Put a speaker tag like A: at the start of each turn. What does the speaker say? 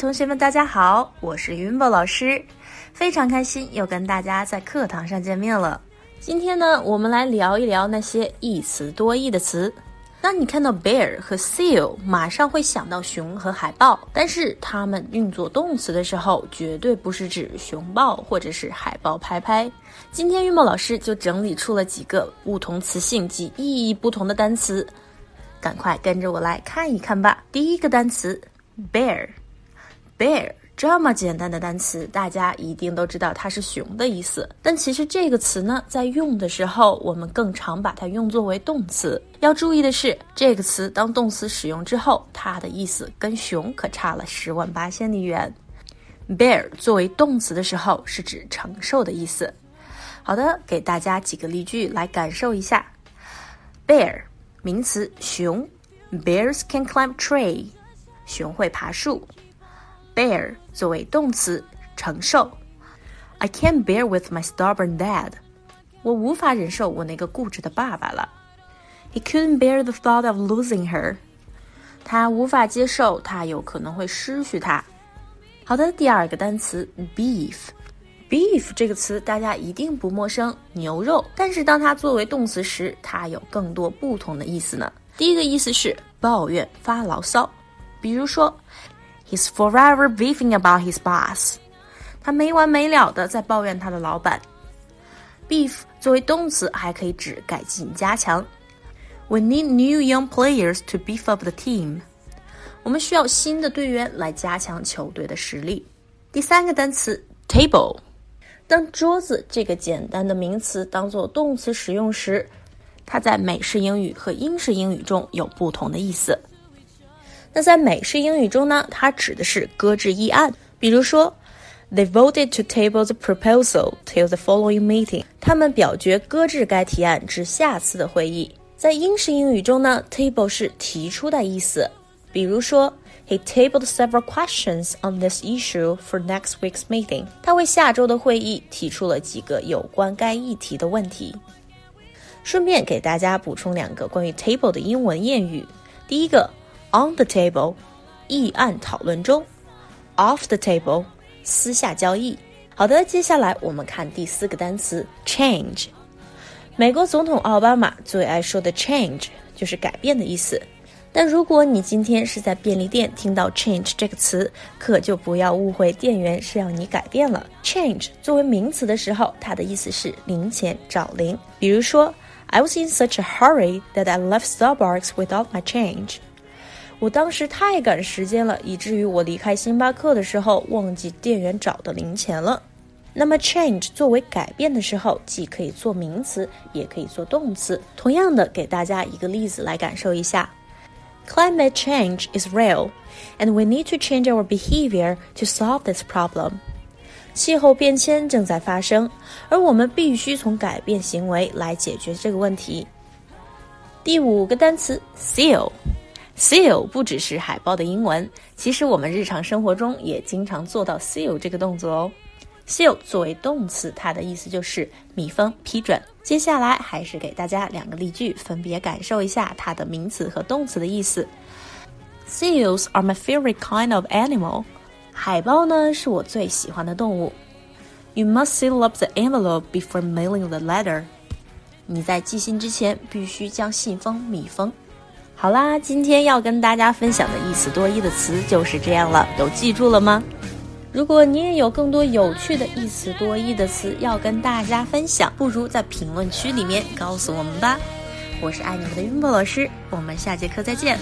A: 同学们，大家好，我是云宝老师，非常开心又跟大家在课堂上见面了。今天呢，我们来聊一聊那些一词多义的词。当你看到 bear 和 seal，马上会想到熊和海豹，但是它们运作动词的时候，绝对不是指熊抱或者是海豹拍拍。今天云宝老师就整理出了几个不同词性及意义不同的单词，赶快跟着我来看一看吧。第一个单词 bear bear。这么简单的单词，大家一定都知道它是熊的意思。但其实这个词呢，在用的时候，我们更常把它用作为动词。要注意的是，这个词当动词使用之后，它的意思跟熊可差了十万八千里远。Bear 作为动词的时候，是指承受的意思。好的，给大家几个例句来感受一下。Bear 名词，熊。Bears can climb tree，熊会爬树。Bear 作为动词，承受。I can't bear with my stubborn dad。我无法忍受我那个固执的爸爸了。He couldn't bear the thought of losing her。他无法接受他有可能会失去她。好的，第二个单词 beef。beef 这个词大家一定不陌生，牛肉。但是当它作为动词时，它有更多不同的意思呢。第一个意思是抱怨、发牢骚，比如说。He's forever beefing about his boss。他没完没了的在抱怨他的老板。Beef 作为动词还可以指改进、加强。We need new young players to beef up the team。我们需要新的队员来加强球队的实力。第三个单词 table。当桌子这个简单的名词当做动词使用时，它在美式英语和英式英语中有不同的意思。那在美式英语中呢，它指的是搁置议案。比如说，They voted to table the proposal till the following meeting。他们表决搁置该提案至下次的会议。在英式英语中呢，table 是提出的意思。比如说，He tabled several questions on this issue for next week's meeting。他为下周的会议提出了几个有关该议题的问题。顺便给大家补充两个关于 table 的英文谚语。第一个。On the table，议案讨论中；off the table，私下交易。好的，接下来我们看第四个单词 change。美国总统奥巴马最爱说的 change 就是改变的意思。但如果你今天是在便利店听到 change 这个词，可就不要误会店员是让你改变了。change 作为名词的时候，它的意思是零钱找零。比如说，I was in such a hurry that I left Starbucks without my change。我当时太赶时间了，以至于我离开星巴克的时候忘记店员找的零钱了。那么，change 作为改变的时候，既可以做名词，也可以做动词。同样的，给大家一个例子来感受一下：Climate change is real, and we need to change our behavior to solve this problem。气候变迁正在发生，而我们必须从改变行为来解决这个问题。第五个单词：seal。Seal 不只是海报的英文，其实我们日常生活中也经常做到 seal 这个动作哦。Seal 作为动词，它的意思就是密封、批准。接下来还是给大家两个例句，分别感受一下它的名词和动词的意思。Seals are my favorite kind of animal。海豹呢是我最喜欢的动物。You must seal up the envelope before mailing the letter。你在寄信之前必须将信封密封。好啦，今天要跟大家分享的一词多义的词就是这样了，都记住了吗？如果你也有更多有趣的一词多义的词要跟大家分享，不如在评论区里面告诉我们吧。我是爱你们的云波老师，我们下节课再见。